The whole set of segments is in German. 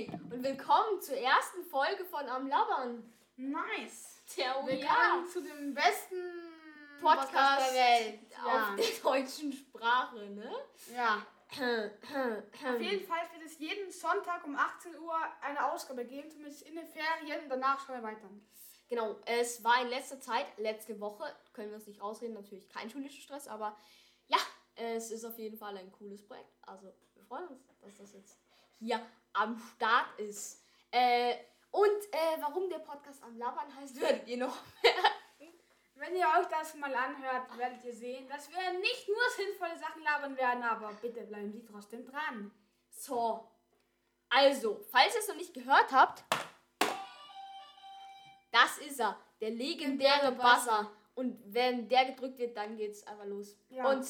Hey und willkommen zur ersten Folge von Am Labbern. Nice. Der Willkommen zu dem besten Podcast der Welt. auf der deutschen Sprache, ne? Ja. Auf jeden Fall wird es jeden Sonntag um 18 Uhr eine Ausgabe geben, zumindest in den Ferien. Danach schauen wir weiter. Genau, es war in letzter Zeit, letzte Woche, können wir uns nicht rausreden, natürlich kein schulischer Stress, aber ja, es ist auf jeden Fall ein cooles Projekt. Also wir freuen uns, dass das jetzt hier am Start ist. Äh, und äh, warum der Podcast am Labern heißt, werdet ihr noch. Wenn ihr euch das mal anhört, werdet ihr sehen, dass wir nicht nur sinnvolle Sachen labern werden, aber bitte bleiben Sie trotzdem dran. So, also, falls ihr es noch nicht gehört habt, das ist er, der legendäre. Buzzer. Und wenn der gedrückt wird, dann geht's einfach los. Ja. Und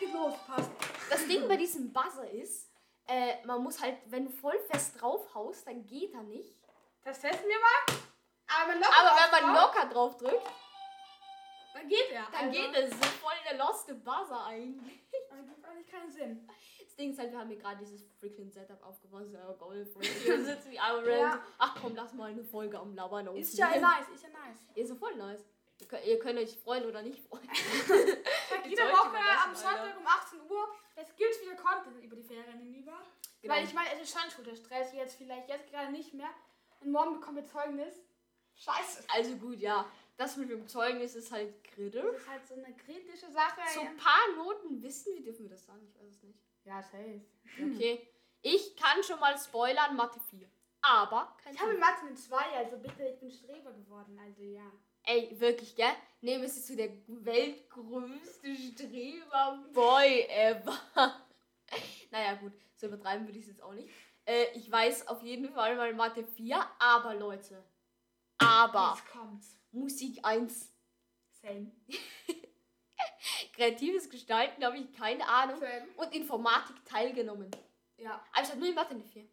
Geht los, passt. Das Ding bei diesem Buzzer ist, äh, man muss halt, wenn du voll fest draufhaust, dann geht er nicht. Das testen wir mal. Aber, wenn, locker Aber wenn man drauf- locker drauf drückt, dann geht er. dann Also, geht es. So voll der loste Buzzer eigentlich. Das gibt eigentlich keinen Sinn. Das Ding ist halt, wir haben hier gerade dieses freaking Setup aufgebaut. So, Golf, wir sitzen wie Iron Ja. Ach komm, lass mal eine Folge am Labern Ist ja nice, ist ja nice. Ihr seid voll nice. Ihr könnt, ihr könnt euch freuen oder nicht freuen. Euch Woche am Sonntag um 18 Uhr. Es gibt wieder Content über die Ferien hinüber. Genau. Weil ich meine, es ist schon Schulterstress. Jetzt vielleicht, jetzt gerade nicht mehr. Und morgen bekommen wir Zeugnis. Scheiße. Also gut, ja. Das mit dem Zeugnis ist halt kritisch. Das ist halt so eine kritische Sache. So ein paar Noten wissen wir, dürfen wir das sagen? Ich weiß es nicht. Ja, safe. Okay. Ich kann schon mal spoilern, Mathe 4. Aber Ich habe in. Mathe eine 2, also bitte, ich bin Streber geworden. Also ja. Ey, wirklich, gell? Nehmen es zu der weltgrößte Streber-Boy ever. naja, gut, so übertreiben würde ich es jetzt auch nicht. Äh, ich weiß auf jeden Fall mal Mathe 4, aber Leute. Aber Jetzt kommt's. Musik 1. Same. Kreatives Gestalten habe ich keine Ahnung. Same. Und Informatik teilgenommen. Ja. Aber ich hatte nur in Mathe eine 4.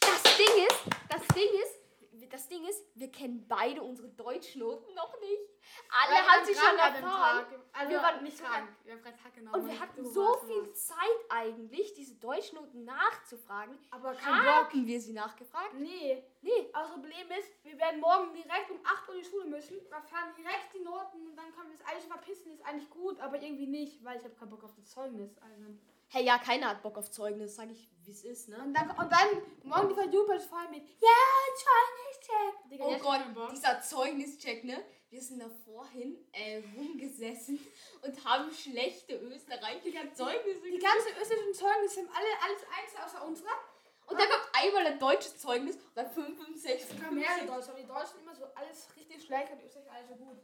Das Ding ist, das Ding ist, das Ding ist, wir kennen beide unsere Deutschnoten noch nicht. Alle haben krank schon erfahren. Also Wir waren nicht krank. Wir haben drei Tage. Und wir hatten so viel. Zeit eigentlich, diese Deutschnoten nachzufragen. Aber. Haben wir sie nachgefragt? Nee. Nee. Aber das Problem ist, wir werden morgen direkt um 8 Uhr in die Schule müssen. Wir fahren direkt die Noten und dann können wir es eigentlich verpissen. Ist eigentlich gut, aber irgendwie nicht, weil ich habe keinen Bock auf das Zeugnis. Also. Hey, ja, keiner hat Bock auf Zeugnis, sag ich, wie es ist, ne? Und dann, und dann morgen die Verjubelt voll mit Ja, Zeugnischeck. Digga, Oh Gott, dieser Zeugnischeck, ne? Wir sind da vorhin äh, rumgesessen und haben schlechte österreichische Zeugnisse Die ganzen österreichischen Zeugnisse haben alle alles eins außer unserer. Und dann kommt einmal ein deutsches Zeugnis und dann 5, 5, 6, Sogar mehrere Deutsche, aber die Deutschen immer so alles richtig schlecht und die Österreicher alles so gut.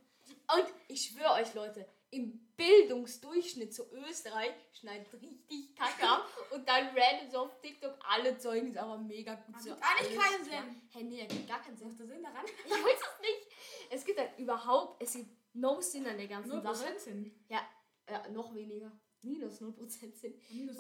Und ich schwöre euch, Leute, im Bildungsdurchschnitt zu Österreich schneidet richtig kacke ab und dann random so auf TikTok alle Zeugnisse, aber mega gut. So gibt eigentlich alles keinen. Sinn. Hey, nee, ergibt gar keinen Sinn. Macht Sinn daran? Ich weiß es nicht. Es gibt halt überhaupt, es gibt no Sinn an der ganzen Sache. Sinn. Ja, ja, noch weniger. Minus 0% Sinn. Minus-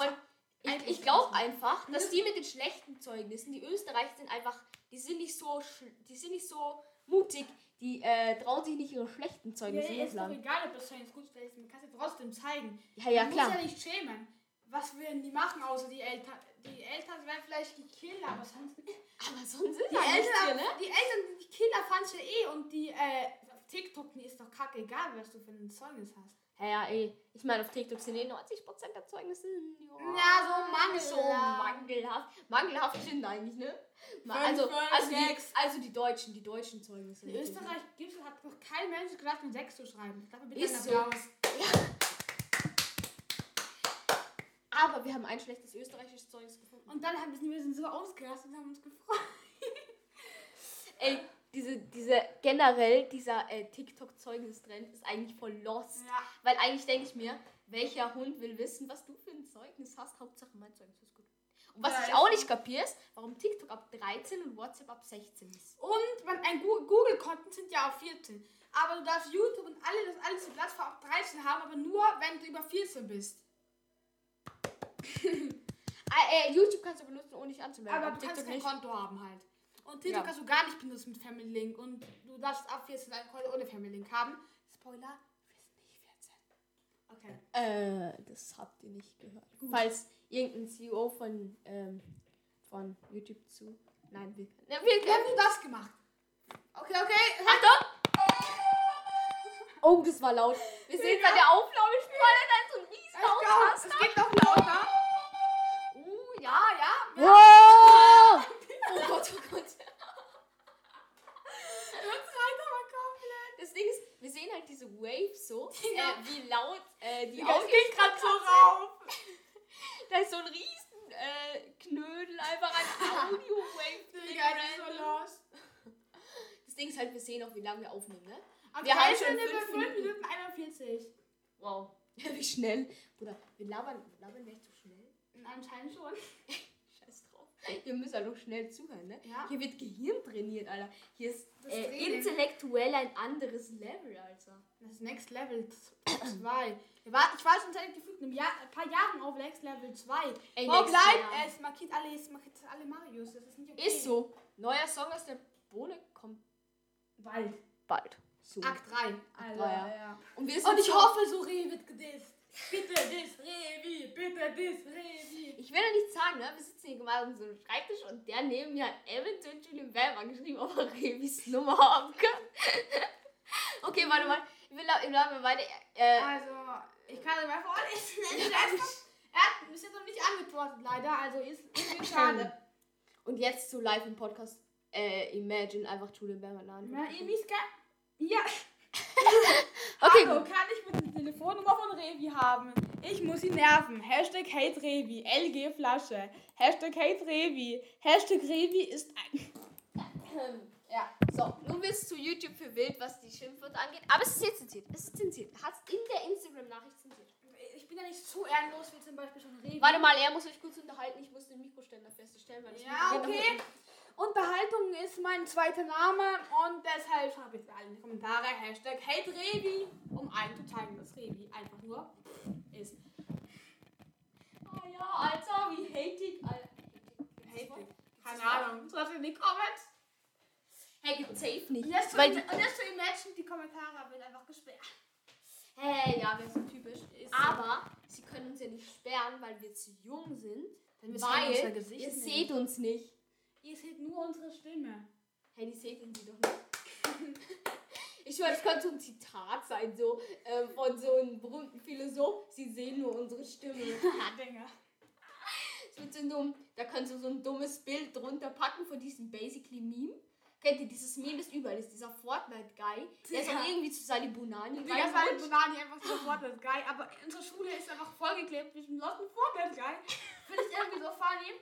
ich, ich glaube einfach, dass die mit den schlechten Zeugnissen, die Österreicher sind einfach, die sind nicht so, die sind nicht so mutig, die äh, trauen sich nicht ihre schlechten Ja, Zeugnisse ist doch egal, ob das Zeugnis gut ist, man kann es ja trotzdem zeigen. Ja, ja, man klar. muss ja nicht schämen. Was würden die machen, außer die Eltern? Die Eltern werden vielleicht die Killer, aber sonst. Aber sonst ist Die ja Eltern, hier, ne? die Eltern, die Kinder fanden ja eh und die, äh, TikTok ist doch kacke egal, was du für ein Zeugnis hast. Ja, ja, ey. Ich meine, auf TikTok sind eh 90% der Zeugnisse. Ja, so mangelhaft. Mangelhaft. Mangelhaft sind eigentlich, ne? Fünf, Also, also, die, also die Deutschen, die deutschen Zeugnisse. In Österreich gibt's, hat noch kein Mensch gedacht, eine 6 zu schreiben. Dafür bitte Ist einen so. Aber wir haben ein schlechtes österreichisches Zeugnis gefunden. Und dann haben wir, wir sind so ausgerastet und haben uns gefreut. Ey, diese, diese generell, dieser äh, TikTok-Zeugnistrend ist eigentlich voll lost. Ja. Weil eigentlich denke ich mir, welcher Hund will wissen, was du für ein Zeugnis hast? Hauptsache mein Zeugnis ist gut. Und was Ja, ich auch nicht kapiere, ist, warum TikTok ab 13 und WhatsApp ab 16 ist. Und man, ein Google-Konten sind ja auf 14. Aber du darfst YouTube und alle, das alles die Plattform ab 13 haben, aber nur, wenn du über 14 bist. Ah, äh, YouTube kannst du benutzen, ohne dich anzumelden. Aber du kannst kein nicht. Konto haben halt. Und TikTok Ja. kannst du gar nicht benutzen mit Family Link. Und du darfst ab 14 ein Konto ohne Family Link haben. Spoiler, wir sind nicht 14. Okay. Äh, das habt ihr nicht gehört. Falls irgendeinen CEO von, ähm, von YouTube zu. Nein, wir, ja, wir Wir haben das gemacht. Okay, okay. Achtung! Oh, das war laut. Wir sehen bei der Aufnahme schon mal dann so ein riesen. Es geht noch lauter. Uh, ja. Ah, ja. Wow! Oh komplett. Das Ding ist, wir sehen halt diese Waves so, Ja. äh, wie laut äh, die Autos geht gerade so rauf. Da ist so ein riesen äh, Knödel einfach an Audio-Wave. so. Das Ding ist halt, wir sehen auch, wie lange wir aufnehmen, ne? Okay, Wir haben schon sind wir fünf bei 5 Minuten 41. Wow. wie schnell. Bruder, wir labern, labern wir echt so schnell? Anscheinend schon. Wir müssen halt auch schnell zuhören, ne? Ja. Hier wird Gehirn trainiert, Alter. Hier ist äh, intellektuell ein anderes Level, Alter. Das ist Next Level 2. Ich war, schon seit gefühlt einem Jahr, ein paar Jahren auf Next Level 2. Ey, bleibt Jahr. es? Markiert alle, es markiert alle Marius. Das ist nicht okay. Ist so. Neuer Song aus der Bohne kommt Bald. bald. So. Akt 3. Akt drei, ja. Und Und ich hoffe, so Revi wird gedisst. Bitte dis, Revi. Bitte dis, Revi. Ich sagen, ne? Wir sitzen hier gemeinsam an so einem Schreibtisch und der neben mir hat eventuell Julian Bam angeschrieben, ob er Revis Nummer haben kann. okay, warte mal. Ich will, ich mal weiter. Äh, Also, ich kann es mal vorlesen. Er hat, bis jetzt noch nicht antwortet, leider. Also ist irgendwie schade. und jetzt zu live im Podcast. Äh, Imagine einfach Julian Bam laden. Na, irgendwie ist. Ja. Okay, Hallo, kann ich bitte die Telefonnummer von Revi haben? Ich muss ihn nerven. Hashtag Hate Revi. LG Flasche. Hashtag Hate Revi. Hashtag Revi ist ein... Ja. So, nun bist du YouTube für wild, was die Schimpfwörter angeht. Aber es ist jetzt zensiert. Es ist zensiert. Hat in der Instagram-Nachricht zensiert. Ich bin ja nicht so ehrenlos wie zum Beispiel schon Revi. Warte mal, er muss euch kurz unterhalten. Ich muss den Mikroständer feststellen, weil das Ja, okay. Unterhaltung ist mein zweiter Name und deshalb schreibe ich alle in die Kommentare Hashtag Hate Revi, um allen zu zeigen, dass Revi einfach nur ist. Oh ja, Alter, wie hatig. Alter. Hate. Keine Ahnung. Schreibt in die Comments. Hey, gibt safe nicht. Und jetzt, Weil und die, jetzt Imagine, die Kommentare wird einfach gesperrt. hey, ja, wir sind typisch. Ist so. Aber sie können uns ja nicht sperren, weil wir zu jung sind. Denn wir Weil Gesicht ihr seht uns nicht. Ihr seht nur unsere Stimme. Hey, die seht sie doch nicht. Ich schwör, das könnte so ein Zitat sein, so äh, von so einem berühmten Philosoph. Sie sehen nur unsere Stimme. Dinger. Es wird so dumm. Da kannst du so ein dummes Bild drunter packen von diesem Basically Meme. Kennt ihr dieses Meme, das überall ist? Dieser Fortnite-Guy. Der ist Ja. auch irgendwie zu Sali Bunani. Die ganze Zeit Bonani einfach so Fortnite Guy, aber unsere Schule ist einfach vollgeklebt mit dem losten Fortnite Guy. Finde ich irgendwie so funny.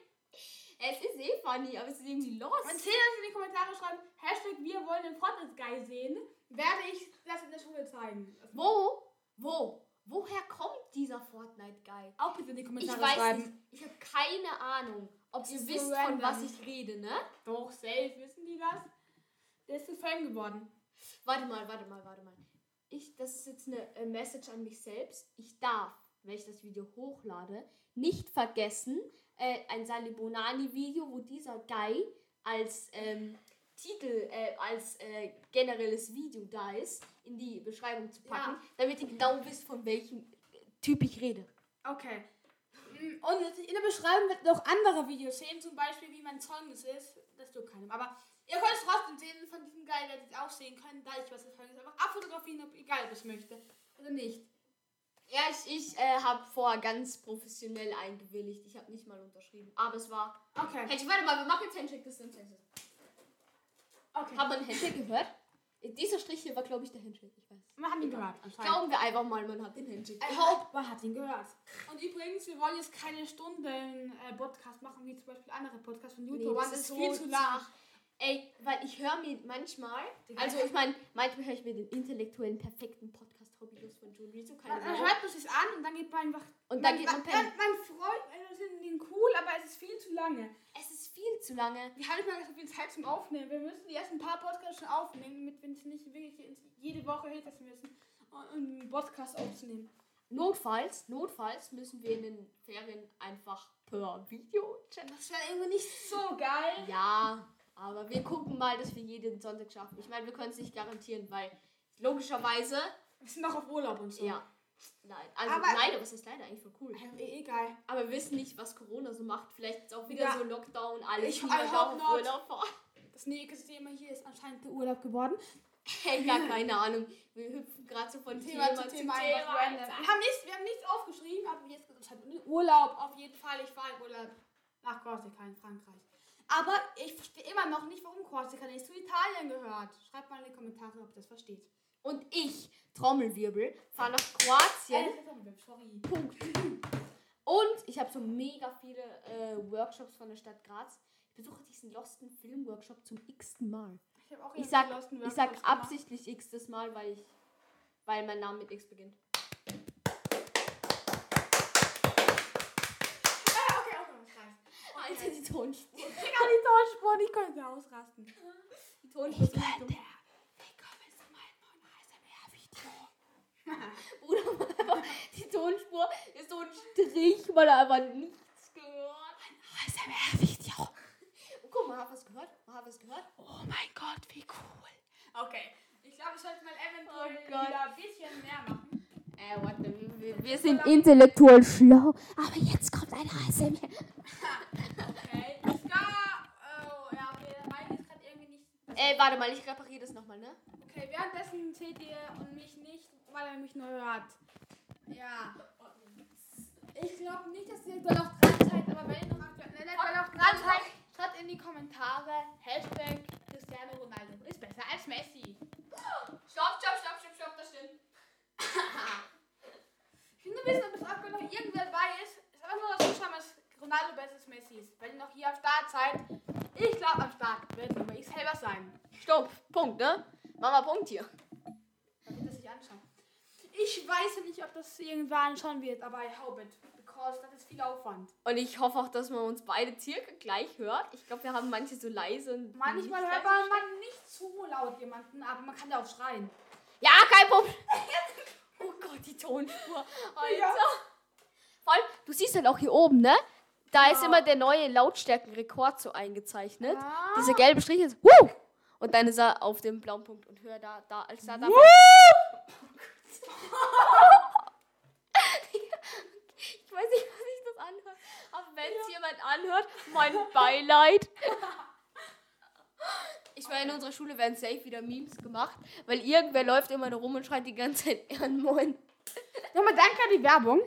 Es ist eh funny, aber es ist irgendwie los. Zehn Leute in die Kommentare schreiben, Hashtag wir wollen den Fortnite Guy sehen, werde ich das in der Schule zeigen. Also Wo? Wo? Woher kommt dieser Fortnite-Guy? auch bitte in die Ich Kommentare weiß schreiben. nicht. Ich habe keine Ahnung, ob Das ihr ist so wisst, von was ich rede, ne? Doch, safe, wissen die das? Der ist zu Fan geworden. Warte mal, warte mal, warte mal. Ich, das ist jetzt eine äh, Message an mich selbst. Ich darf, wenn ich das Video hochlade, nicht vergessen, äh, ein Salibonani-Video, wo dieser Guy als ähm, Titel, äh, als äh, generelles Video da ist, in die Beschreibung zu packen, Ja. damit ihr genau wisst, von welchem Typ ich rede. Okay. Mm, Und in der Beschreibung wird noch andere Videos sehen, zum Beispiel wie mein Zeugnis ist. Das tut keinem. Aber ihr könnt es trotzdem sehen von diesem Guy, werdet ihr auch sehen können, da ich was Zeugnis einfach abfotografieren, ob egal ob ich möchte oder nicht. Ja, ich, ich äh, habe vorher ganz professionell eingewilligt. Ich habe nicht mal unterschrieben. Aber es war. Okay. Hey, warte mal, wir machen jetzt Handshake Distance. Okay. Hat man Handshake gehört? Dieser Strich hier war, glaube ich, der Handshake. Ich weiß. Wir haben ihn gehört. Glauben wir einfach mal, man hat den Handshake. I hope, man hat ihn gehört. Und übrigens, wir wollen jetzt keine Stunden äh, Podcast machen, wie zum Beispiel andere Podcasts von YouTube. das das ist ist viel so zu lang. Ey, weil ich höre mir manchmal, also ich meine, manchmal höre ich mir den intellektuellen, perfekten Podcast Von John Rizzo, keine Man, man hört man sich an und dann geht man einfach. Und dann geht man man, pennen. man freut, man findet ihn cool, aber es ist viel zu lange. Es ist viel zu lange. Wir haben nicht mal so viel Zeit zum Aufnehmen. Wir müssen erst ein paar Podcasts schon aufnehmen, damit wir uns nicht wirklich jede Woche hinsetzen müssen, um einen Podcast aufzunehmen. Notfalls, notfalls müssen wir in den Ferien einfach per Video chatten. Das wäre irgendwie nicht so geil. Ja, aber wir gucken mal, dass wir jeden Sonntag schaffen. Ich meine, wir können es nicht garantieren, weil logischerweise, Wir sind noch auf Urlaub und so. ja, Nein, also Aber- leider, was ist leider eigentlich voll cool. Ja, eh- egal. Aber wir wissen nicht, was Corona so macht. Vielleicht ist auch wieder Ja. so Lockdown, alles Ich- wieder auf not. Urlaub fahren. Das nächste Thema hier ist anscheinend der Urlaub geworden. Hey, ja, keine Ahnung. Wir hüpfen gerade so von Thema, zu Thema. einfach random. Wir haben, nichts, wir haben nichts aufgeschrieben, aber jetzt gesagt, Urlaub auf jeden Fall. Ich fahre in Urlaub nach Korsika in Frankreich. Aber ich verstehe immer noch nicht, warum Korsika nicht zu Italien gehört. Schreibt mal in die Kommentare, ob ihr das versteht. Und ich, Trommelwirbel, fahre nach Kroatien. Äh. Punkt. Und ich habe so mega viele äh, Workshops von der Stadt Graz. Ich besuche diesen Losten Film Workshop zum x-ten Mal. Ich, hab auch Ich sag, ich Workshops sag gemacht. absichtlich x-tes Mal, weil ich, weil mein Name mit X beginnt. Alter, die Tonspur. Ich kann die Tonspur, ich könnte ausrasten. Die Tonspur dumm. Willkommen zu meinem neuen ASMR-Video. Bruder, die Tonspur ist so ein Strich, weil er einfach nichts gehört. ASMR-Video. Oh, guck mal, hat was gehört? Hat was gehört? Oh mein Gott, wie cool. Okay, ich glaube, ich sollte mal eventuell Oh Gott. wieder ein bisschen mehr machen. Äh, warte, wir, wir sind intellektuell schlau. Aber jetzt kommt ein ASMR. Okay, ich. Oh, ja, okay, mein ist gerade irgendwie nicht. Äh, warte mal, ich repariere das nochmal, ne? Okay, währenddessen seht ihr und mich nicht, weil er mich nur hört. Ja. Ich glaube nicht, dass ihr da noch dran seid, aber wenn ihr noch aktuell wenn ihr noch dran seid, schreibt in die Kommentare Hashtag Cristiano Ronaldo ist besser als Messi. Stopp, stopp, stopp, stopp, stopp, das stimmt. Ich will nur wissen, ob es aktuell noch irgendwer dabei ist. Ist einfach nur das Zuschauen, dass Ronaldo besser als Messi ist. Wenn ihr noch hier am Start seid, ich glaube am Start wird nur ich selber sein. Stopp, Punkt, ne? Mama, Punkt hier. Damit das sich anschauen. Ich weiß ja nicht, ob das irgendwann anschauen wird, aber I hope it. Because das ist viel Aufwand. Und ich hoffe auch, dass man uns beide circa gleich hört. Ich glaube, wir haben manche so leise und. Manchmal hört leise. man nicht zu laut jemanden, aber man kann ja auch schreien. Ja, kein Problem. oh Gott, die Tonspur. Alter. Ja. Vor allem, du siehst halt auch hier oben, ne? Da ist Ja. immer der neue Lautstärkenrekord so eingezeichnet. Ah. Dieser gelbe Strich ist. Woo! Und dann ist er auf dem blauen Punkt und hör da, da, als da, da. Ich weiß nicht, was ich das anhört. Aber wenn es jemand anhört, mein Beileid. Ich meine, in unserer Schule werden safe wieder Memes gemacht, weil irgendwer läuft immer nur rum und schreit die ganze Zeit Ehrenmoin. Nochmal danke an die Werbung.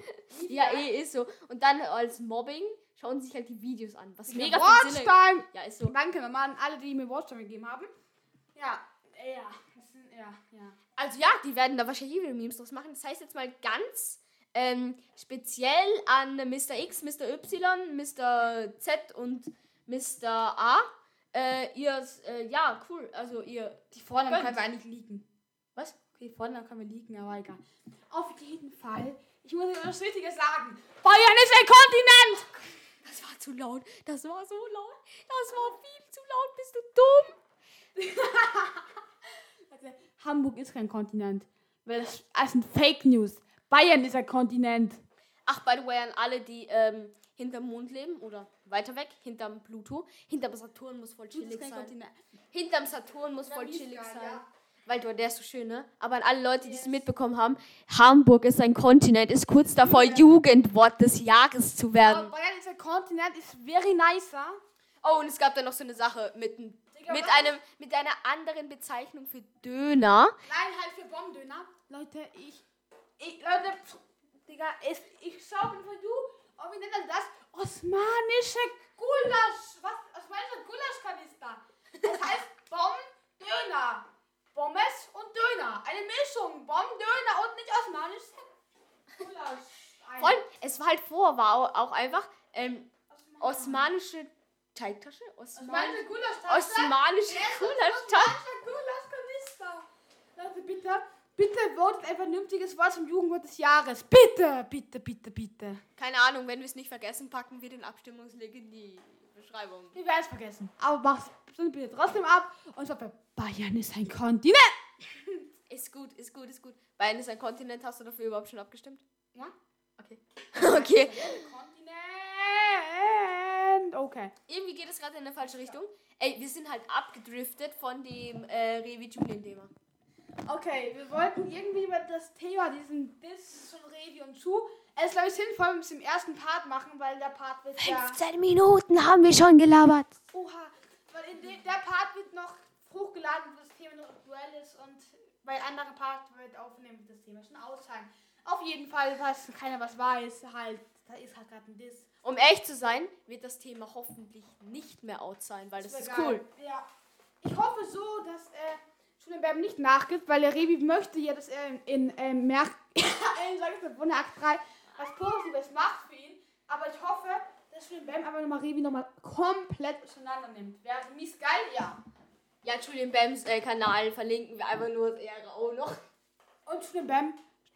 Ja, eh, ist so. Und dann als Mobbing schauen sich halt die Videos an, was mega viel Sinn. Ja, ist so. Danke nochmal an alle, die mir Watchtime gegeben haben. Ja, ja, ja, ja. Also ja, die werden da wahrscheinlich wieder Memes draus machen. Das heißt jetzt mal ganz ähm, speziell an Mr. X, Mr. Y, Mr. Z und Mr. A. Äh, ihr, äh, ja, cool. Also ihr, Die Vornamen können wir eigentlich leaken. was? Okay, die Vornamen können wir leaken, aber egal. Auf jeden Fall, ich muss euch was Wichtiges sagen. Bayern ist ein Kontinent! Das war zu laut. Das war so laut. Das war viel zu laut. Bist du dumm? Also, Hamburg ist kein Kontinent. Weil das, das sind Fake News. Bayern ist ein Kontinent. Ach, by the way, an alle, die ähm, hinterm Mond leben oder weiter weg, hinterm Pluto. Hinterm Saturn muss voll chillig sein. Kontinent. Hinterm Saturn muss voll chillig geil, sein. ja. Weil du, der ist so schön, ne? Aber an alle Leute, die es mitbekommen haben, Hamburg ist ein Kontinent, ist kurz davor, Jugendwort des Jahres zu Aber werden. Bayern ist ein Kontinent, ist very nicer. Oh, und es gab dann noch so eine Sache mit, ein- Digga, mit, was? einem, mit einer anderen Bezeichnung für Döner. Nein, halt für Bombendöner. Leute, ich. ich Leute, pff, Digga, es, ich schau bin von du. Und wie nennt man das? Osmanische Gulasch. Was? Osmanische Gulaschkanister. Das heißt Bombendöner. Pommes und Döner. Eine Mischung. Bombendöner und nicht osmanische Gulasch. Allem, es war halt vor, war au- auch einfach ähm, osmanische Teigtasche? Osmanische Osman Gulaschtasche. osmanische Gulaschtasche. Leute, bitte. Bitte votet ein vernünftiges Wort zum Jugendwort des Jahres. Bitte, bitte, bitte, bitte. Keine Ahnung, wenn wir es nicht vergessen, packen wir den Abstimmungslink in die Beschreibung. Wir werden es vergessen. Aber mach's bitte trotzdem ab. Und sag, Bayern ist ein Kontinent. Ist gut, ist gut, ist gut. Bayern ist ein Kontinent, hast du dafür überhaupt schon abgestimmt? Ja? Okay. okay. Kontinent. Okay. Irgendwie geht es gerade in eine falsche Richtung. Ey, wir sind halt abgedriftet von dem äh, Revi Julien-Thema. Okay, wir wollten irgendwie über das Thema, diesen Diss von Revi und Schuh. Es ist, glaube ich, sinnvoll, wenn wir es im ersten Part machen, weil der Part wird ja. 15 Minuten haben wir schon gelabert. Oha, weil in dem, der Part wird noch hochgeladen, wo das Thema noch aktuell ist und bei anderen Part wird aufnehmen, wird das Thema schon aus sein. Auf jeden Fall, falls keiner was weiß, halt, da ist halt gerade ein Diss. Um echt zu sein, wird das Thema hoffentlich nicht mehr out sein, weil das wär ist geil. cool. Ja. Ich hoffe so, dass äh, Schulenberg nicht nachgibt, weil der Revi möchte ja, dass er in, in ähm, Merk in, sag ich mal, Wunderakt 3 was Positives macht für ihn. Aber ich hoffe, dass Schulenberg aber nochmal Revi nochmal komplett auseinander nimmt. Wäre mies geil, ja. Ja, Julian Bams äh, Kanal verlinken wir einfach nur das Ehre auch noch. Und Schulenberg,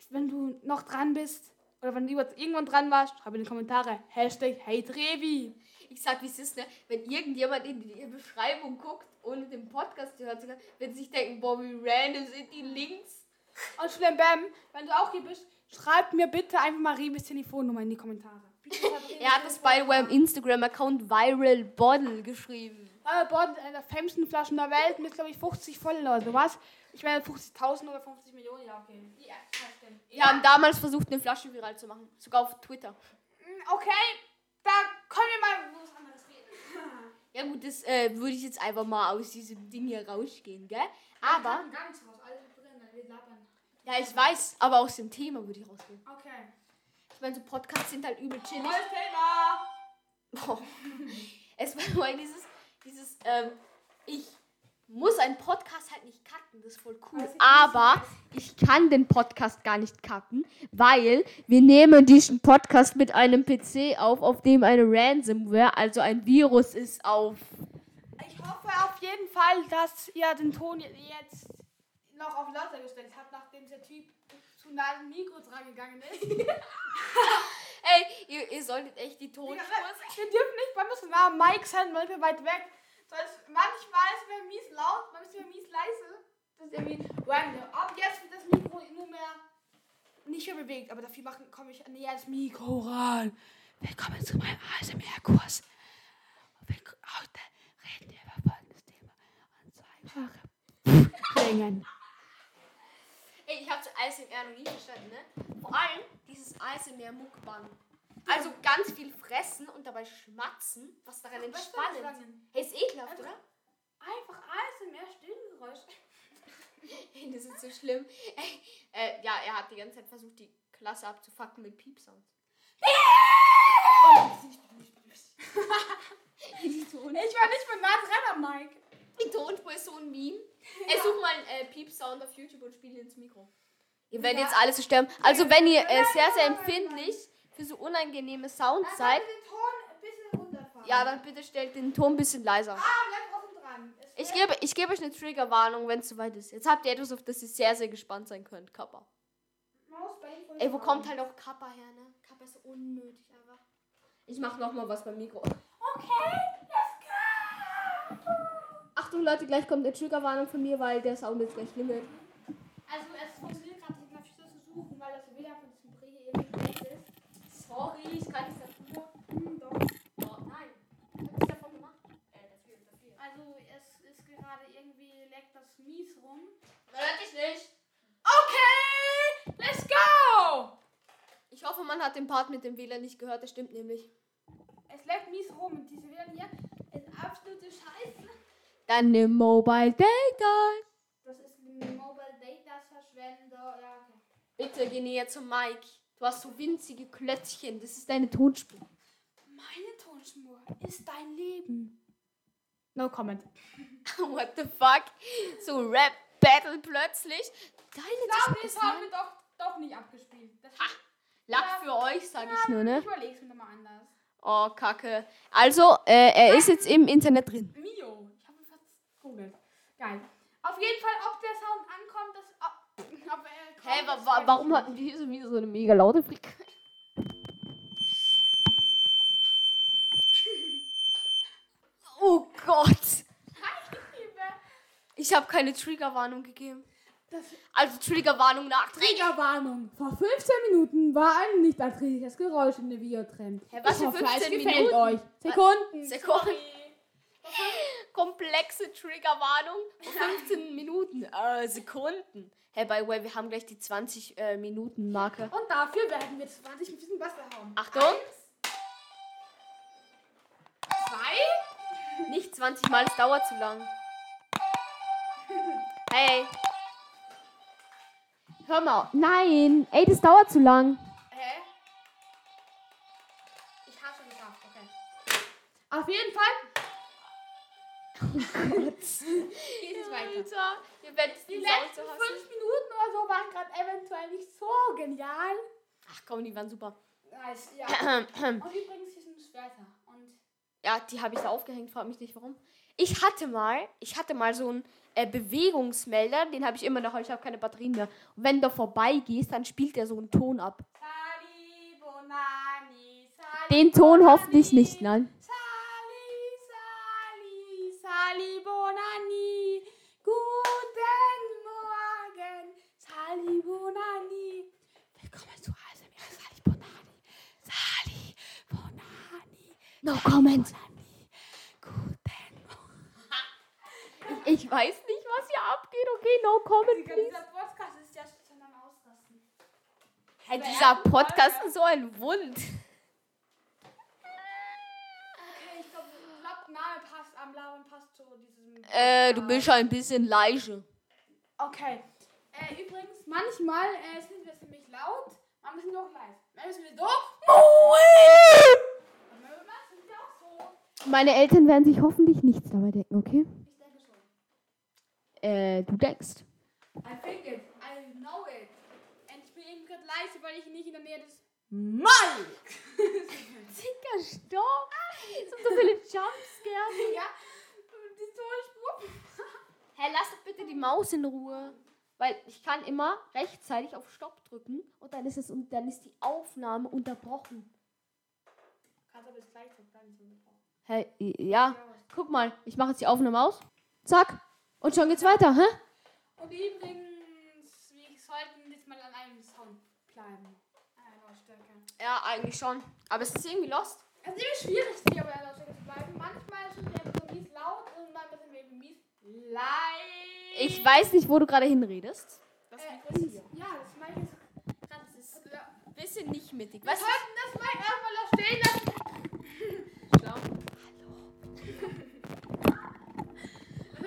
wenn du noch dran bist, oder wenn du irgendwann dran warst, schreib in die Kommentare Hashtag Hate Revi. Ich sag, wie es ist, ne? Wenn irgendjemand in die Beschreibung guckt, ohne den Podcast gehört zu haben, wird sich denken, boah, wie random sind die Links. Und Schulenberg, wenn du auch hier bist, schreib mir bitte einfach mal Revis Telefonnummer in die Kommentare. Er hat das way im Instagram-Account Viral Bottle geschrieben. Bord ist einer der fämsten Flaschen der Welt mit, glaube ich, 50 Follower oder was? Ich meine 50.000 oder 50 Millionen, ja, okay. Ja, stimmt. Haben damals versucht, eine Flasche viral zu machen. Sogar auf Twitter. Mm, Okay, da können wir mal über was anderes reden. Ja gut, das äh, würde ich jetzt einfach mal aus diesem Ding hier rausgehen, gell? Aber, gar nichts raus, alles drin, wir labern. ja, ich weiß, aber aus dem Thema würde ich rausgehen. Okay. Ich meine, so Podcasts sind halt übel chillig. Neues Thema. Boah. Es war nur dieses, dieses, ähm, ich muss einen Podcast halt nicht cutten, das ist voll cool. Ich Aber ich kann den Podcast gar nicht cutten, weil wir nehmen diesen Podcast mit einem PC auf, auf dem eine Ransomware, also ein Virus ist, auf. Ich hoffe auf jeden Fall, dass ihr den Ton jetzt noch auf lauter gestellt habt, nachdem der Typ zu nah an Mikro dran gegangen ist. Ey, ihr, ihr solltet echt die Tonspur. Wir dürfen nicht bei uns nah am Mic sein, weil wir weit weg. Sonst manchmal ist mir mies laut, manchmal ist mir mies leise. Das ist irgendwie. Ab jetzt wird das Mikro nur mehr nicht mehr bewegt, aber dafür machen, komme ich näher ans Mikro ran. Willkommen zu meinem ASMR-Kurs. Heute reden wir über folgendes Thema. Und zwar über Klingen. Ey, ich habe zu ASMR noch nie verstanden, ne? Vor allem dieses ASMR-Mukbang. Also ganz viel fressen und dabei schmatzen, was daran entspannend. Hey, ist ekelhaft, Einfach- oder? Einfach ASMR-Stillgeräusch. Ey, das ist so schlimm. Äh, ja, er hat die ganze Zeit versucht, die Klasse abzufacken mit Piepsounds. Ich war nicht nah dran am Mic. die Tonspur ist so ein Meme. Ey, such mal einen äh, Piepsound auf YouTube und spiel ihn ins Mikro. Ihr werdet Ja. jetzt alle so sterben. Also, wenn ihr äh, sehr, sehr empfindlich für so unangenehme Sounds seid, den Ton ein bisschen runterfahren. ja, dann bitte stellt den Ton ein bisschen leiser. Ah, bleib offen dran. Es Ich gebe, ich gebe euch eine Triggerwarnung, wenn es soweit ist. Jetzt habt ihr etwas, auf das ihr sehr, sehr gespannt sein könnt. Kappa. Ey, wo kommt halt auch Kappa her, ne? Kappa ist unnötig einfach. Ich mach noch mal was beim Mikro. Okay, let's go. Achtung Leute, gleich kommt eine Triggerwarnung von mir, weil der Sound jetzt gleich klingelt. Also, es funktioniert gerade nicht, natürlich so zu suchen, weil das WLAN von diesem Bre irgendwie schlecht ist. Sorry, ich kann nichts dafür. Hm, doch. Oh, nein. Ich hab nichts davon gemacht. Äh, dafür, dafür. Also, es ist gerade irgendwie leckt das mies rum. Hört dich nicht. Okay, let's go. Ich hoffe, man hat den Part mit dem WLAN nicht gehört, das stimmt nämlich. Es leckt mies rum und diese WLAN hier ist absolute Scheiße. Dann nimm Mobile Data. Das ist ein Mobile Data Verschwender. Ja, okay. Bitte geh näher zum Mike. Du hast so winzige Klötzchen. Das ist deine Tonspur. Meine Tonspur ist dein Leben. No comment. What the fuck? So Rap Battle plötzlich. Deine Ich glaube, Tonspur das ist haben wir doch, doch nicht abgespielt. Das Lack für euch, sag ich nur, ne? Ich überleg's mir nochmal anders. Oh, Kacke. Also, äh, er ist jetzt im Internet drin. Mio. Ich habe fast googelt. Geil. Auf jeden Fall, ob der Sound ankommt, das. Er kommt, Hä, wa das wa weiß warum hatten wir hier so wieder so eine mega laute Frequenz? Oh Gott. Ich habe keine Triggerwarnung gegeben. Das Also Triggerwarnung nachträglich. Triggerwarnung. Vor 15 Minuten war ein nicht erträgliches Geräusch in der Videotrend. Hä, was ich für hoffe, 15 es gefällt Minuten? euch. Sekunden. Sekunden. Komplexe Triggerwarnung vor 15 Minuten, äh, Sekunden. Hey, by the way, wir haben gleich die 20 äh, Minuten Marke. Und dafür werden wir 20 mit diesem Wasser hauen. Achtung. Zwei. Nicht 20 Mal, es dauert zu lang. Hey. Hör mal. Nein. Ey, das dauert zu lang. Hä? Ich hab's schon geschafft, okay. Auf jeden Fall. Geht es weiter. Alter, ihr werdet Die die letzten fünf Minuten oder so waren gerade eventuell nicht so genial. Ach komm, die waren super. Nice, ja. Und übrigens, hier sind Schwerter. Und Ja, die habe ich da aufgehängt, frag mich nicht warum. Ich hatte mal, ich hatte mal so einen äh, Bewegungsmelder, den habe ich immer noch, aber ich habe keine Batterien mehr. Und wenn du vorbeigehst, dann spielt der so einen Ton ab. Sali Bonani, Sali Den Ton Bonani, hoffentlich nicht, nein. No comment. Ich weiß nicht, was hier abgeht. Okay, no comment, please. Dieser Podcast ist ja schon am Ausrasten. Hey, dieser Podcast ist so ein Wund. Okay, ich glaube, glaub, Name passt am Labern passt zu diesem. Äh, du bist ein bisschen leise. Okay. Äh, übrigens, manchmal äh, sind wir ziemlich laut, manchmal sind wir auch leise. Manchmal sind wir so. Und manchmal sind wir auch so. Meine Eltern werden sich hoffentlich nichts dabei denken, okay? Ich denke schon. Äh, du denkst. I think it. I know it. Und ich bin eben gerade leise, weil ich nicht in der Nähe des Mike. Dicker, stopp. Es sind so viele Jumpscares. ja. Die Tonspur. Hey, lass doch bitte die Maus in Ruhe. Weil ich kann immer rechtzeitig auf Stopp drücken und dann ist es und dann ist die Aufnahme unterbrochen. Kannst aber das gleich so bleiben. so unterbrochen. Hey, ja. Guck mal, ich mache jetzt die Aufnahme aus. Zack. Und schon geht's weiter, hä? Und übrigens, wir sollten jetzt mal an einem Sound bleiben. Lautstärke. Ja, eigentlich schon. Aber es ist irgendwie lost. Es ist irgendwie schwierig, hier bei der Lautstärke zu bleiben. Manchmal sind wir einfach so mies laut und manchmal sind wir eben mies leise. Ich weiß nicht, wo du gerade hinredest. Das Äh, jetzt hier. Ja, das meine ich. Das ist. Bisschen nicht mittig. Wir Weißt sollten das Mic erstmal da stehen lassen. Wir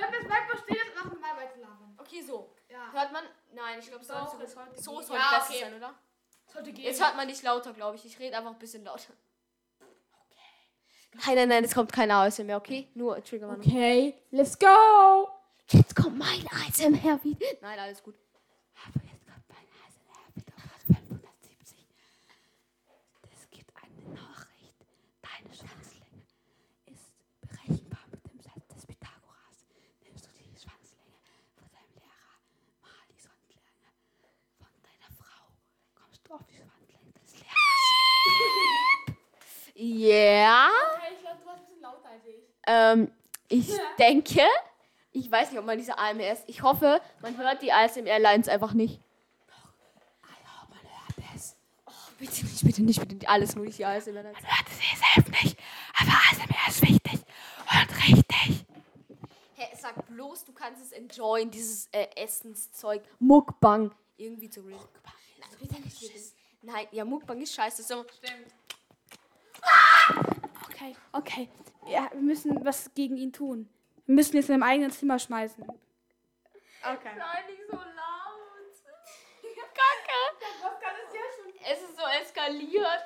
sollten das lassen und machen mal weiter labern. Okay, so. Ja. Hört man? Nein, ich glaube, es sollte sollte so gehen. sollte Ja, besser okay. sein, oder? Sollte gehen. Jetzt hört man nicht lauter, glaube ich. Ich rede einfach ein bisschen lauter. Nein, nein, nein, es kommt kein ASMR mehr, okay? Nur Triggerwarnung. Okay, let's go. Jetzt kommt mein ASMR wieder. Nein, alles gut. Aber jetzt kommt mein ASMR wieder auf 570. Es gibt eine Nachricht. Deine Schwanzlänge ist berechenbar mit dem Satz des Pythagoras. Nimmst du die Schwanzlänge von deinem Lehrer mal die Schwanzlänge von deiner Frau, kommst du auf die Schwanzlänge des Lehrers. Ja. Okay, ich glaube, du warst ein bisschen lauter als ich. Ähm, ich denke, ich weiß nicht, ob man diese AMRs, ich hoffe, man hört die ASMR-Lines einfach nicht. Hallo, man hört es. Oh, bitte nicht, bitte nicht, bitte nicht. Alles nur nicht die ASMR-Lines. Man hört es hier selbst nicht. Aber ASMR ist wichtig und richtig. Hey, sag bloß, du kannst es enjoyen, dieses äh, Essenszeug. Mukbang. Irgendwie zu reden. Nein, bitte nicht. Bitte. Nein, ja, Mukbang ist scheiße. So. Stimmt. Okay, okay. Ja, wir müssen was gegen ihn tun. Wir müssen jetzt in einem eigenen Zimmer schmeißen. Okay. Sei nicht so laut. Kacke. Was kann es ja schon? Es ist so eskaliert.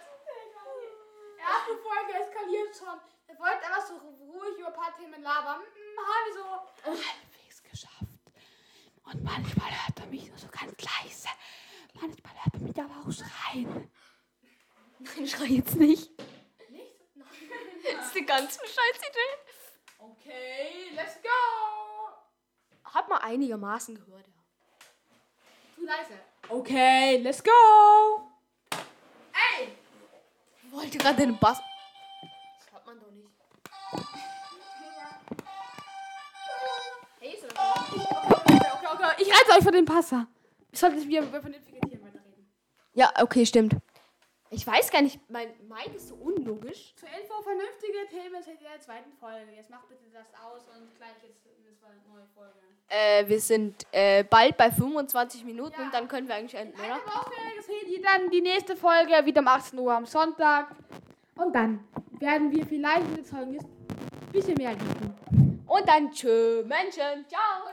Erste Folge eskaliert schon. Wir wollten einfach so ruhig über ein paar Themen labern. Hm, haben wir so. halbwegs geschafft. Und manchmal hört man mich nur so ganz leise. Manchmal hört man mich aber auch schreien. Nein, schrei jetzt nicht. Nicht? Das ist eine ganz scheiß Idee. Okay, let's go. Hat man einigermaßen gehört, ja. Zu leise. Okay, let's go. Ey! Ich wollte gerade den Bass. Das hört man doch nicht. Hey, ist das Okay, okay, okay. Ich reize euch von dem Passer. Ich sollte jetzt wieder Themen weiterreden. Ja, okay, stimmt. Ich weiß gar nicht, mein Mike ist so unlogisch. Zur Info, vernünftige Themen seht ihr in der zweiten Folge. Jetzt macht bitte das aus und gleich jetzt in der neue Folge. Äh, wir sind äh, bald bei 25 Minuten Ja. und dann können wir eigentlich enden, Eine oder? Seht ihr dann die nächste Folge wieder um 18 Uhr am Sonntag. Und dann werden wir vielleicht mit der Zeugnis ein bisschen mehr lieben. Und dann tschö, Menschen. Ciao.